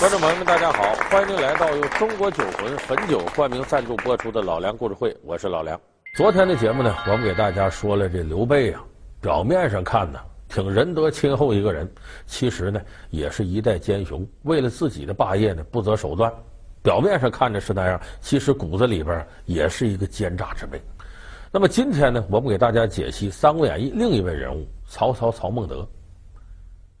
观众朋友们，大家好，欢迎您来到由中国酒魂汾酒冠名赞助播出的《老梁故事会》，我是老梁。昨天的节目呢，我们给大家说了这刘备啊，表面上看呢挺仁德亲厚一个人，其实呢也是一代奸雄，为了自己的霸业呢不择手段。表面上看着是那样，其实骨子里边也是一个奸诈之辈。那么今天呢，我们给大家解析《三国演义》另一位人物曹操曹孟德。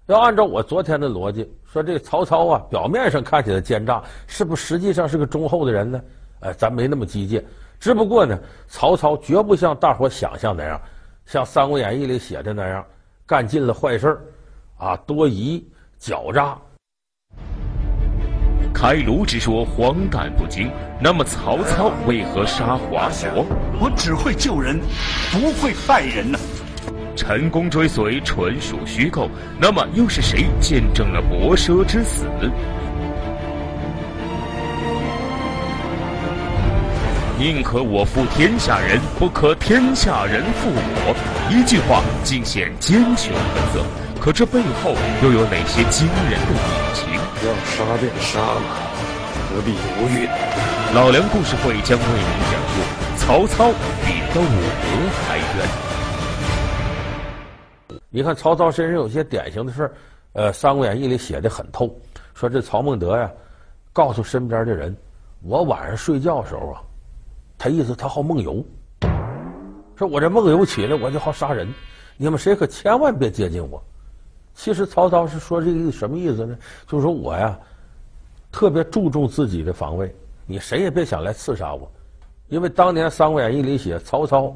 要按照我昨天的逻辑说，这个曹操啊，表面上看起来奸诈，是不是实际上是个忠厚的人呢？哎，咱没那么激进。只不过呢，曹操绝不像大伙想象那样，像《三国演义》里写的那样，干尽了坏事儿，啊，多疑、狡诈。开颅之说荒诞不经，那么曹操为何杀华佗？我只会救人，不会害人呢、啊。陈宫追随纯属虚构，那么又是谁见证了伯奢之死？宁可我负天下人，不可天下人负我。一句话尽显奸雄本色，可这背后又有哪些惊人的隐情？要杀便杀嘛，何必犹豫？老梁故事会将为您讲述曹操比窦娥开渊。你看曹操身上有些典型的事儿，呃，《三国演义》里写的很透，说这曹孟德呀，告诉身边的人，我晚上睡觉的时候啊，他意思他好梦游，说我这梦游起来我就好杀人，你们谁可千万别接近我。其实曹操是说这个什么意思呢？就是说我呀，特别注重自己的防卫，你谁也别想来刺杀我，因为当年《三国演义》里写曹操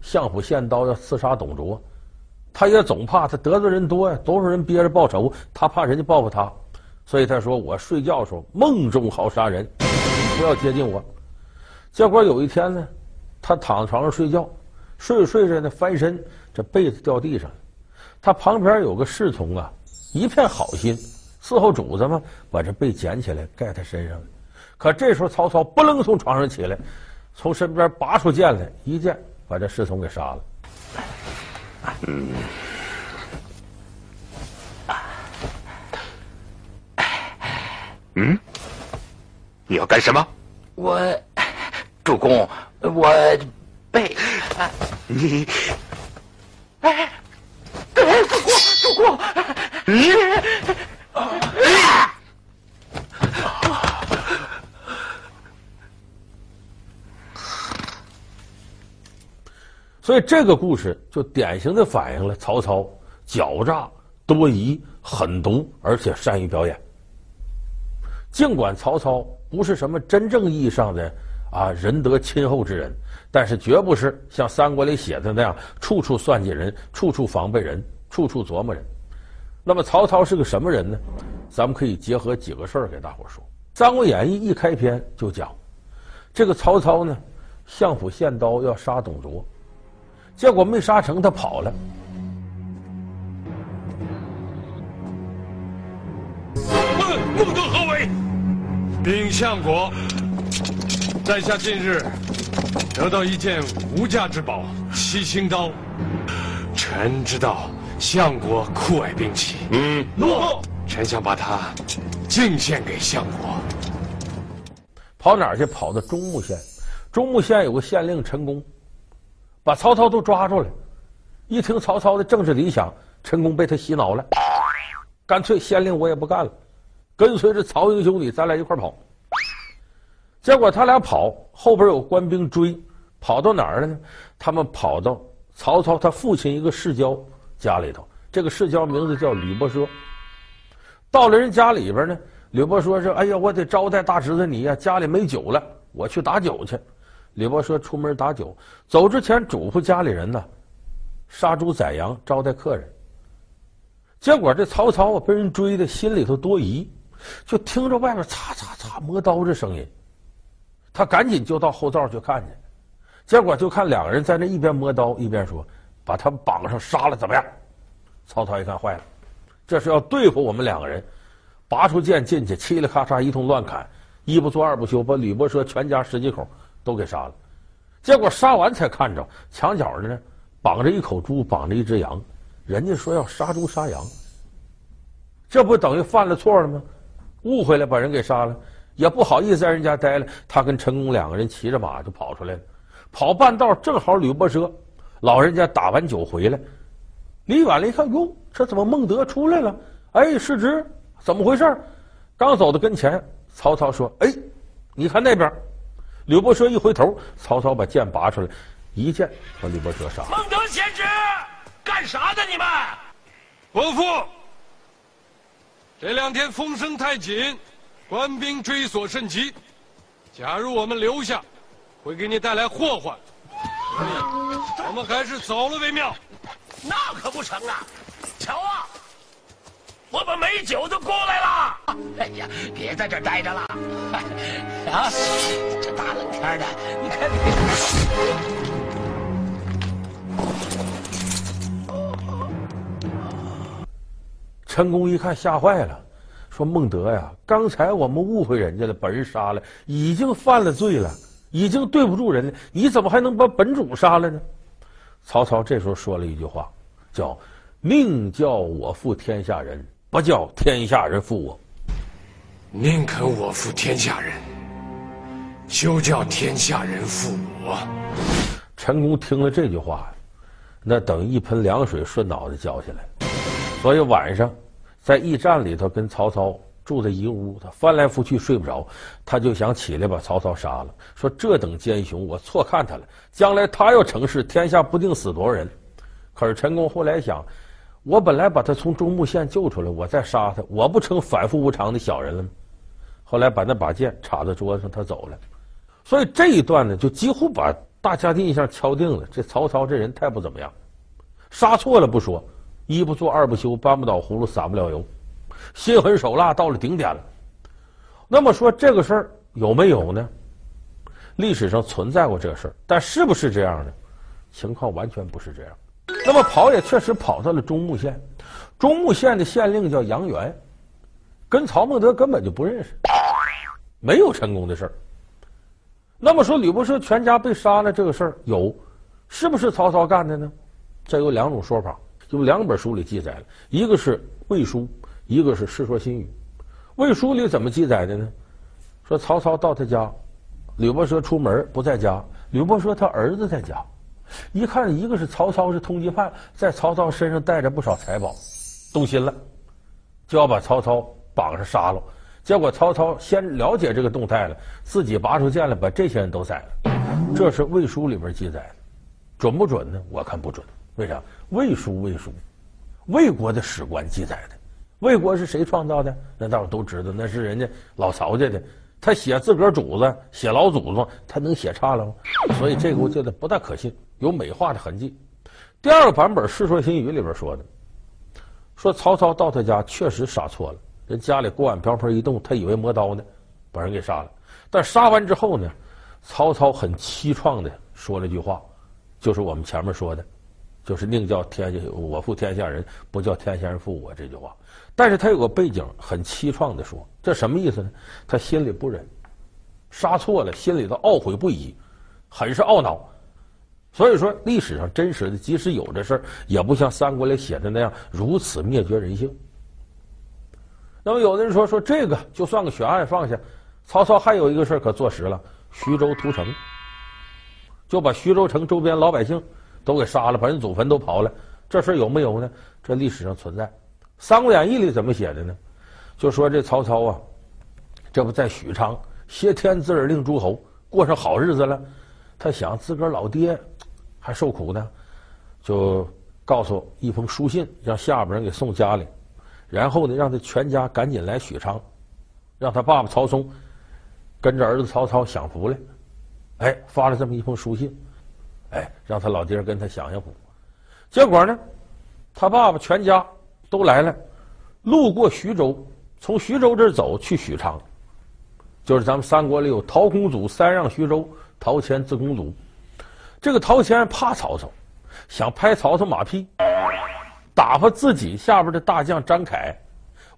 相府献刀要刺杀董卓。他也总怕他得罪人多呀，多少人憋着报仇，他怕人家报复他，所以他说：“我睡觉的时候梦中好杀人，不要接近我。”结果有一天呢，他躺在床上睡觉，睡着睡着呢，翻身这被子掉地上了。他旁边有个侍从啊，一片好心伺候主子嘛，把这被捡起来盖他身上了。可这时候曹操不楞从床上起来，从身边拔出剑来，一剑把这侍从给杀了。嗯，嗯，你要干什么？我，主公，我被你，哎，主公，主公，你。所以这个故事就典型的反映了曹操狡诈、多疑、狠毒，而且善于表演。尽管曹操不是什么真正意义上的啊仁德亲厚之人，但是绝不是像三国里写的那样处处算计人、处处防备人、处处琢磨人。那么曹操是个什么人呢？咱们可以结合几个事儿给大伙说。《三国演义》一开篇就讲，这个曹操呢，相府献刀要杀董卓。结果没杀成，他跑了。问孟德何为？禀相国，在下近日得到一件无价之宝——七星刀。臣知道相国酷爱兵器，嗯，诺。臣想把它敬献给相国。跑哪儿去？跑到中牟县。中牟县有个县令陈宫。把曹操都抓住了，一听曹操的政治理想，陈宫被他洗脑了，干脆县令我也不干了，跟随着曹营兄弟，咱俩一块跑。结果他俩跑，后边有官兵追，跑到哪儿了呢？他们跑到曹操他父亲一个世交家里头，这个世交名字叫吕伯奢。到了人家里边呢，吕伯奢说：“哎呀，我得招待大侄子你呀，家里没酒了，我去打酒去。”吕伯奢出门打酒，走之前嘱咐家里人呢，杀猪宰羊招待客人。结果这曹操啊，被人追的心里头多疑，就听着外面嚓嚓嚓磨刀的声音，他赶紧就到后灶去看去。结果就看两个人在那一边磨刀一边说：“把他们绑上杀了怎么样？”曹操一看坏了，这是要对付我们两个人，拔出剑进去，嘁哩咔嚓一通乱砍，一不做二不休，把吕伯奢全家十几口。都给杀了，结果杀完才看着墙角的呢，绑着一口猪，绑着一只羊。人家说要杀猪杀羊，这不等于犯了错了吗？误会了，把人给杀了，也不好意思在人家待了。他跟陈宫两个人骑着马就跑出来了，跑半道正好吕伯奢老人家打完酒回来，离远了一看，哟，这怎么孟德出来了？哎，世侄，怎么回事？刚走到跟前，曹操说：“哎，你看那边。”吕伯奢一回头，曹操把剑拔出来，一剑把吕伯奢杀了。孟德贤侄，干啥的你们？伯父，这两天风声太紧，官兵追索甚急，假如我们留下，会给你带来祸患，所以我们还是走了为妙。那可不成啊！瞧啊！我把美酒都过来了。哎呀，别在这儿待着了。啊，这大冷天的，你看你。陈宫一看吓坏了，说：“孟德呀，刚才我们误会人家了，把人杀了，已经犯了罪了，已经对不住人了，你怎么还能把本主杀了呢？”曹操这时候说了一句话，叫“宁叫我负天下人。”不叫天下人负我，宁肯我负天下人，休叫天下人负我。陈宫听了这句话，那等一盆凉水顺脑袋浇下来。所以晚上在驿站里头跟曹操住在一个屋，他翻来覆去睡不着，他就想起来把曹操杀了。说这等奸雄，我错看他了，将来他要成事，天下不定死多少人。可是陈宫后来想。我本来把他从中牟县救出来，我再杀他，我不成反复无常的小人了吗？后来把那把剑插在桌子上，他走了。所以这一段呢，就几乎把大家的印象敲定了。这曹操这人太不怎么样，杀错了不说，一不做二不休，搬不倒葫芦撒不了油，心狠手辣到了顶点了。那么说这个事儿有没有呢？历史上存在过这个事儿，但是不是这样呢？情况完全不是这样。那么跑也确实跑到了中牟县，中牟县的县令叫杨元，跟曹孟德根本就不认识，没有陈功的事儿。那么说吕伯奢全家被杀了这个事儿有，是不是曹操干的呢？这有两种说法，有两本书里记载了，一个是《魏书》，一个是《世说新语》。《魏书》里怎么记载的呢？说曹操到他家，吕伯奢出门不在家，吕伯奢他儿子在家。一看，一个是曹操是通缉犯，在曹操身上带着不少财宝，动心了，就要把曹操绑上杀了。结果曹操先了解这个动态了，自己拔出剑来，把这些人都宰了。这是《魏书》里边记载的，准不准呢？我看不准。为啥？《魏书》《魏书》，魏国的史官记载的。魏国是谁创造的？那大伙都知道，那是人家老曹家的。他写自个儿主子，写老祖宗，他能写差了吗？所以这个我觉得不大可信。有美化的痕迹。第二个版本《世说新语》里边说的，说曹操到他家确实杀错了，人家里锅碗瓢盆一动，他以为磨刀呢，把人给杀了。但杀完之后呢，曹操很凄怆的说了句话，就是我们前面说的，就是宁叫天下我负天下人，不叫天下人负我这句话。但是他有个背景，很凄怆的说，这什么意思呢？他心里不忍，杀错了，心里头懊悔不已，很是懊恼。所以说，历史上真实的，即使有这事儿，也不像三国里写的那样如此灭绝人性。那么，有的人说说这个就算个悬案放下，曹操还有一个事儿可坐实了：徐州屠城，就把徐州城周边老百姓都给杀了，把人祖坟都刨了。这事儿有没有呢？这历史上存在，《三国演义》里怎么写的呢？就说这曹操啊，这不在许昌挟天子而令诸侯，过上好日子了。他想自个儿老爹。还受苦呢，就告诉一封书信，让下边人给送家里，然后呢，让他全家赶紧来许昌，让他爸爸曹嵩跟着儿子曹操享福来。哎，发了这么一封书信，哎，让他老爹跟他享享福。结果呢，他爸爸全家都来了，路过徐州，从徐州这走去许昌，就是咱们三国里有陶公祖三让徐州，陶谦自公祖。这个陶谦怕曹操，想拍曹操马屁，打发自己下边的大将张凯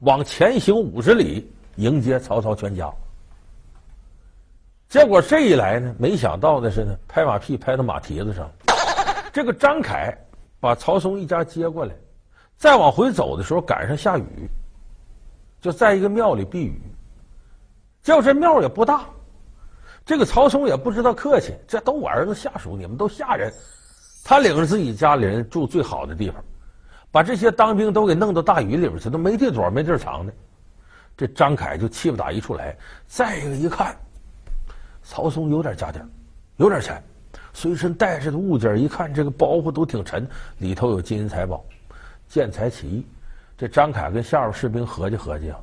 往前行五十里迎接曹操全家。结果这一来呢，没想到的是呢，拍马屁拍到马蹄子上。这个张凯把曹嵩一家接过来，再往回走的时候赶上下雨，就在一个庙里避雨。叫这庙也不大，这个曹嵩也不知道客气，这都我儿子下属，你们都下人。他领着自己家里人住最好的地方，把这些当兵都给弄到大雨里边去，都没地躲，没地藏的。这张凯就气不打一处来。再一个一看，曹嵩有点家底，有点钱，随身带着的物件，一看这个包袱都挺沉，里头有金银财宝，见财起意。这张凯跟下边士兵合计合计啊，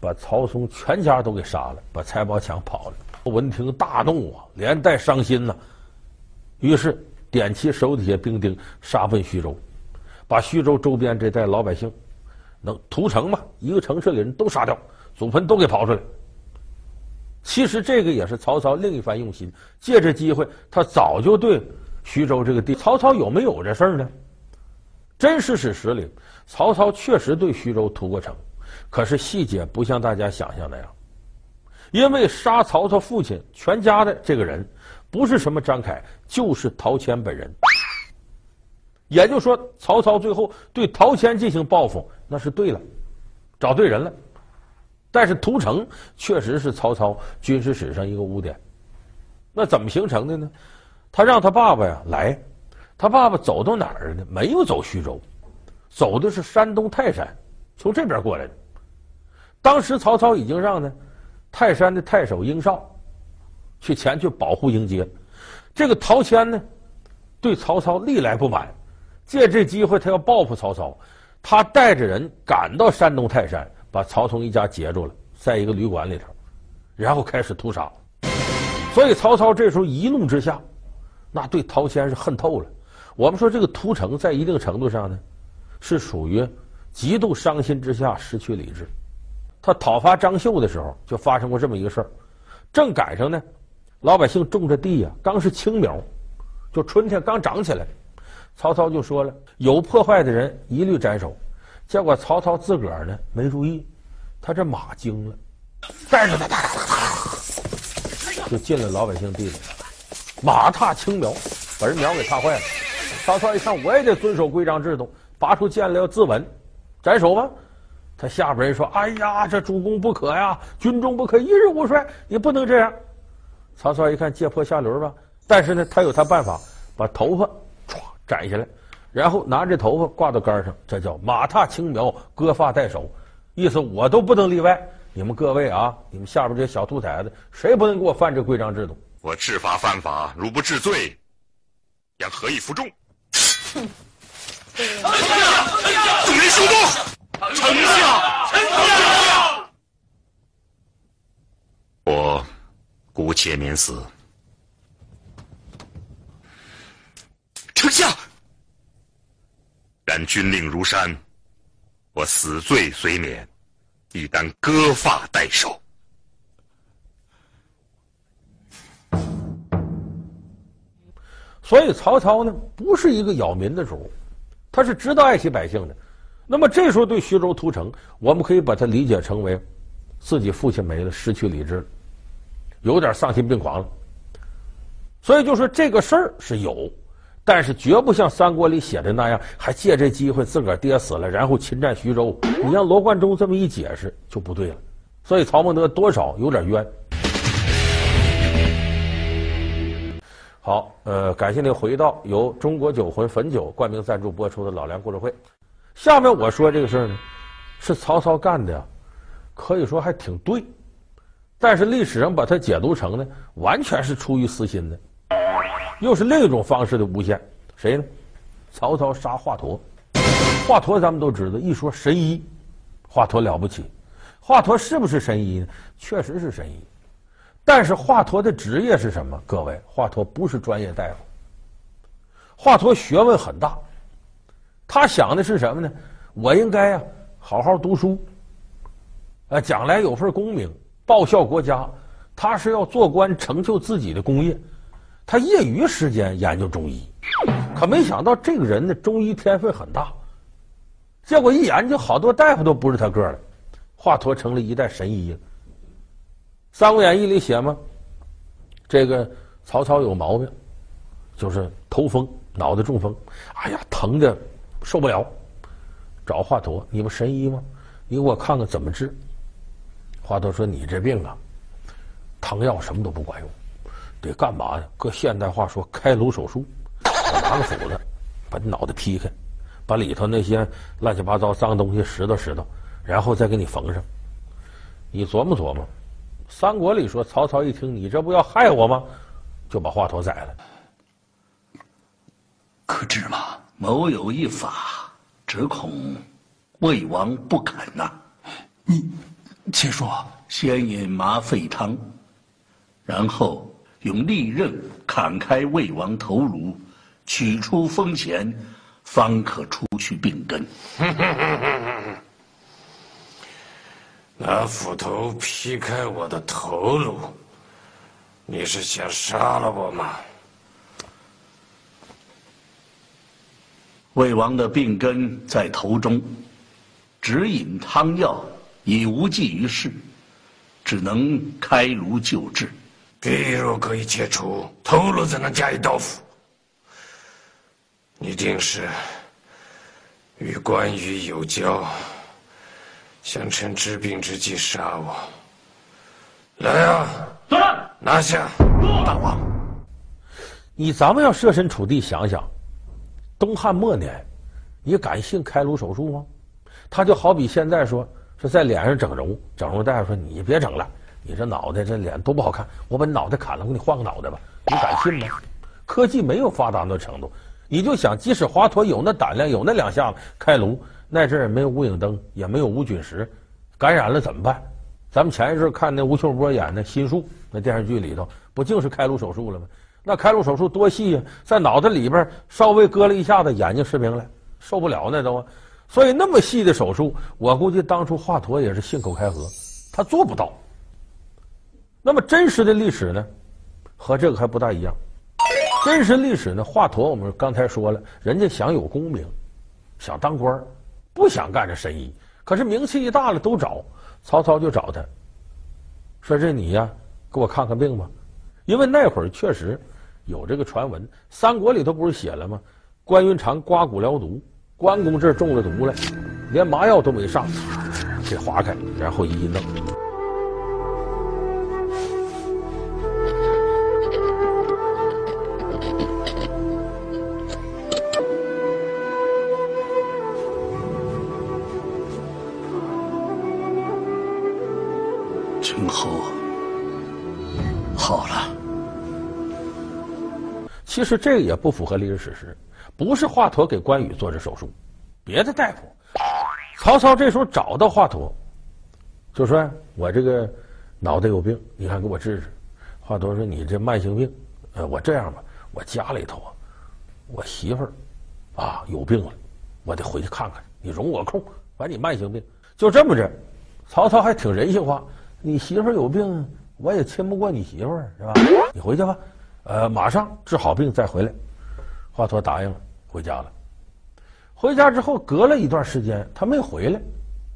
把曹嵩全家都给杀了，把财宝抢跑了。闻听大怒啊，连带伤心呐、于是点起手底下兵丁，杀奔徐州，把徐州周边这带老百姓，能屠城嘛，一个城市里人都杀掉，祖坟都给刨出来。其实这个也是曹操另一番用心，借这机会，他早就对徐州这个地，曹操有没有这事儿呢？真实史实里，曹操确实对徐州屠过城，可是细节不像大家想象那样。因为杀曹操父亲全家的这个人，不是什么张凯，就是陶谦本人。也就是说，曹操最后对陶谦进行报复，那是对了，找对人了。但是屠城确实是曹操军事史上一个污点。那怎么形成的呢？他让他爸爸呀来。他爸爸走到哪儿呢？没有走徐州，走的是山东泰山，从这边过来的。当时曹操已经让呢泰山的太守英绍去前去保护迎接。这个陶谦呢，对曹操历来不满，借这机会他要报复曹操。他带着人赶到山东泰山，把曹冲一家截住了，在一个旅馆里头，然后开始屠杀。所以曹操这时候一怒之下，那对陶谦是恨透了。我们说这个屠城在一定程度上呢，是属于极度伤心之下失去理智。他讨伐张绣的时候，就发生过这么一个事儿，正赶上呢，老百姓种着地呀，刚是青苗，就春天刚长起来，曹操就说了，有破坏的人一律斩首。结果曹操自个儿呢没注意，他这马惊了，带着他哒哒哒哒，就进了老百姓地里，马踏青苗，把人苗给踏坏了。曹操一看，我也得遵守规章制度，拔出剑来要自刎，斩首吧。他下边人说：“哎呀，这主公不可呀，军中不可一日无帅，你不能这样。”曹操一看，借坡下驴吧。但是呢，他有他办法，把头发歘斩下来，然后拿着头发挂到杆上，这叫马踏青苗，割发代首，意思我都不能例外。你们各位啊，你们下边这些小兔崽子，谁不能给我犯这规章制度？我治法犯法，如不治罪，将何以服众？哼！丞相，众人休动！丞相，丞相，我姑且免死。丞相，然军令如山，我死罪虽免，亦当割发代首。所以曹操呢，不是一个扰民的主，他是知道爱惜百姓的。那么这时候对徐州屠城，我们可以把它理解成为自己父亲没了，失去理智，有点丧心病狂了。所以就说这个事儿是有，但是绝不像三国里写的那样，还借这机会自个儿爹死了，然后侵占徐州。你让罗贯中这么一解释就不对了。所以曹孟德多少有点冤。好，呃，感谢您回到由中国酒魂汾酒冠名赞助播出的老梁故事会。下面我说这个事儿呢，是曹操干的呀，可以说还挺对，但是历史上把它解读成呢，完全是出于私心的，又是另一种方式的诬陷。谁呢？曹操杀华佗，华佗咱们都知道，一说神医，华佗了不起。华佗是不是神医呢？确实是神医。但是华佗的职业是什么？各位，华佗不是专业大夫。华佗学问很大，他想的是什么呢？我应该呀，好好读书，啊，将来有份功名，报效国家。他是要做官，成就自己的功业。他业余时间研究中医，可没想到这个人呢，中医天分很大。结果一研究，好多大夫都不是他个儿了。华佗成了一代神医了。《三国演义》里写吗？这个曹操有毛病，就是头风，脑袋中风，哎呀，疼的受不了，找华佗。你不神医吗？你给我看看怎么治。华佗说：“你这病啊，汤药什么都不管用，得干嘛呀？搁现代话说，开颅手术，拿个斧子把你脑袋劈开，把里头那些乱七八糟脏东西拾掇拾掇，然后再给你缝上。你琢磨琢磨，三国里说曹操一听你这不要害我吗？就把华佗宰了。可知吗，某有一法，只恐魏王不肯呐、啊。你。”且说，先饮麻沸汤，然后用利刃砍开魏王头颅，取出风涎，方可除去病根。拿斧头劈开我的头颅，你是想杀了我吗？魏王的病根在头中，只饮汤药。已无济于事，只能开颅救治。皮肉可以切除，头颅怎能加以刀斧？你定是与关羽有交，想趁治病之际杀我。来啊！作战！拿下！大王，你咱们要设身处地想想，东汉末年，你敢信开颅手术吗？他就好比现在说。是在脸上整容，整容大夫说：“你别整了，你这脑袋这脸都不好看，我把你脑袋砍了，我给你换个脑袋吧。”你敢信吗？科技没有发达那程度，你就想，即使华佗有那胆量，有那两下子开颅，那阵儿没有无影灯，也没有无菌石，感染了怎么办？咱们前一阵看那吴秀波演的《心术》那电视剧里头，不就是开颅手术了吗？那开颅手术多细呀，在脑袋里边稍微割了一下子，眼睛失明了，受不了那都。所以那么细的手术，我估计当初华佗也是信口开河，他做不到。那么真实的历史呢，和这个还不大一样。真实历史呢，华佗我们刚才说了，人家想有功名，想当官，不想干这神医。可是名气一大了，都找曹操就找他，说这你呀，给我看看病吧。因为那会儿确实有这个传闻，《三国》里头不是写了吗？关云长刮骨疗毒。关公这儿中了毒了，连麻药都没上，给划开，然后一一弄。其实这个也不符合历史事实。不是华佗给关羽做这手术，别的大夫。曹操这时候找到华佗，就说：“我这个脑袋有病，你看给我治治。”华佗说：“你这慢性病，呃，我这样吧，我家里头啊，我媳妇儿啊有病了，我得回去看看。你容我空，管你慢性病，就这么着。”曹操还挺人性化，你媳妇儿有病，我也亲不过你媳妇儿，是吧？你回去吧，呃，马上治好病再回来。华佗答应了。回家了，回家之后隔了一段时间，他没回来。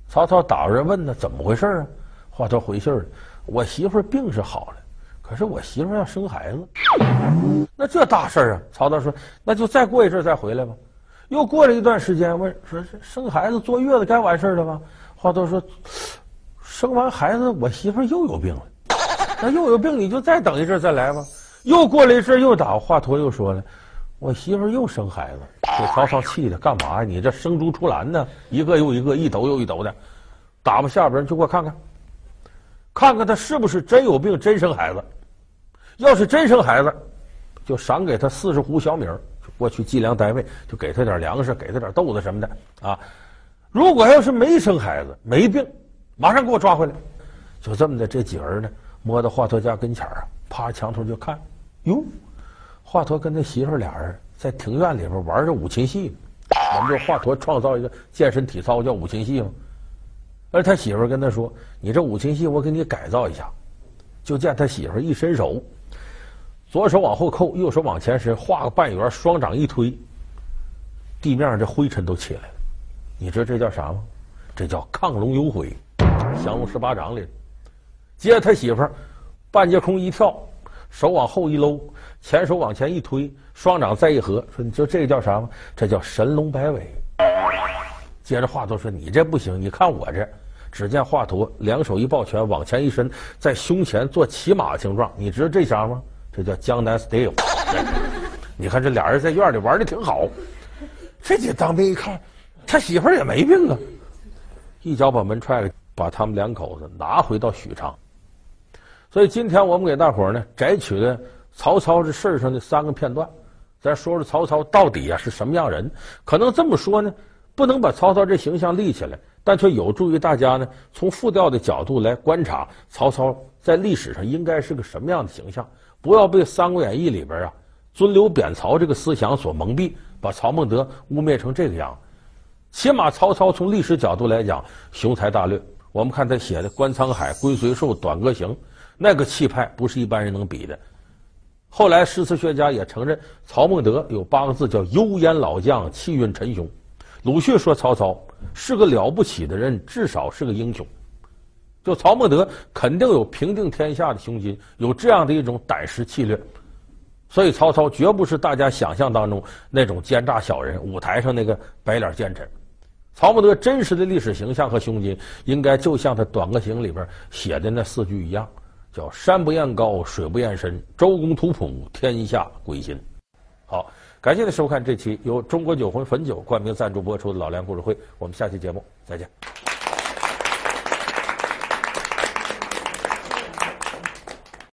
曹操打人问他怎么回事啊？华佗回信了：“我媳妇病是好了，可是我媳妇要生孩子，那这大事啊！”曹操说：“那就再过一阵再回来吧。”又过了一段时间，问说：“生孩子坐月子该完事了吧？”华佗说：“生完孩子，我媳妇又有病了，那又有病，你就再等一阵再来吧。”又过了一阵又打，华佗又说了。我媳妇又生孩子，给曹操气的，干嘛呀？你这生猪出栏呢？一个又一个，一斗又一斗的，打吧下边人去给我看看，看看他是不是真有病，真生孩子。要是真生孩子，就赏给他四十斛小米儿，过去计量单位，就给他点粮食，给他点豆子什么的啊。如果要是没生孩子，没病，马上给我抓回来。就这么的，这几个人呢，摸到华佗家跟前啊，趴墙头就看，哟。华佗跟他媳妇俩人在庭院里边玩着五禽戏，我们说华佗创造一个健身体操叫五禽戏嘛。而他媳妇跟他说：“你这五禽戏我给你改造一下。”就见他媳妇一伸手，左手往后扣，右手往前伸，画个半圆，双掌一推，地面上这灰尘都起来了。你知道这叫啥吗？这叫亢龙有悔，降龙十八掌里。接着他媳妇半截空一跳，手往后一搂。前手往前一推，双掌再一合，说：“你知道这个叫啥吗？这叫神龙摆尾。”接着华佗说：“你这不行，你看我这，只见华佗两手一抱拳，往前一伸，在胸前做骑马形状。你知道这啥吗？这叫江南 style。你看这俩人在院里玩的挺好。这几当兵一看，他媳妇儿也没病啊，一脚把门踹开，把他们两口子拿回到许昌。所以今天我们给大伙儿呢摘取了曹操这事儿上的三个片段，咱说说曹操到底呀是什么样人。可能这么说呢，不能把曹操这形象立起来，但却有助于大家呢从复调的角度来观察曹操在历史上应该是个什么样的形象，不要被《三国演义》里边啊尊刘贬曹这个思想所蒙蔽。把曹孟德污蔑成这个样，起码曹操从历史角度来讲雄才大略。我们看他写的《观沧海》《龟虽寿》《短歌行》，那个气派不是一般人能比的。后来诗词学家也承认，曹孟德有八个字叫“幽烟老将，气韵沉雄”。鲁迅说曹操是个了不起的人，至少是个英雄。就曹孟德肯定有平定天下的胸襟，有这样的一种胆识气略。所以曹操绝不是大家想象当中那种奸诈小人，舞台上那个白脸奸臣。曹孟德真实的历史形象和胸襟，应该就像他《短歌行》里边写的那四句一样，叫“山不厌高，水不厌深，周公吐哺，天下归心”。好，感谢您收看这期由中国酒魂汾酒冠名赞助播出的《老梁故事会》，我们下期节目再见。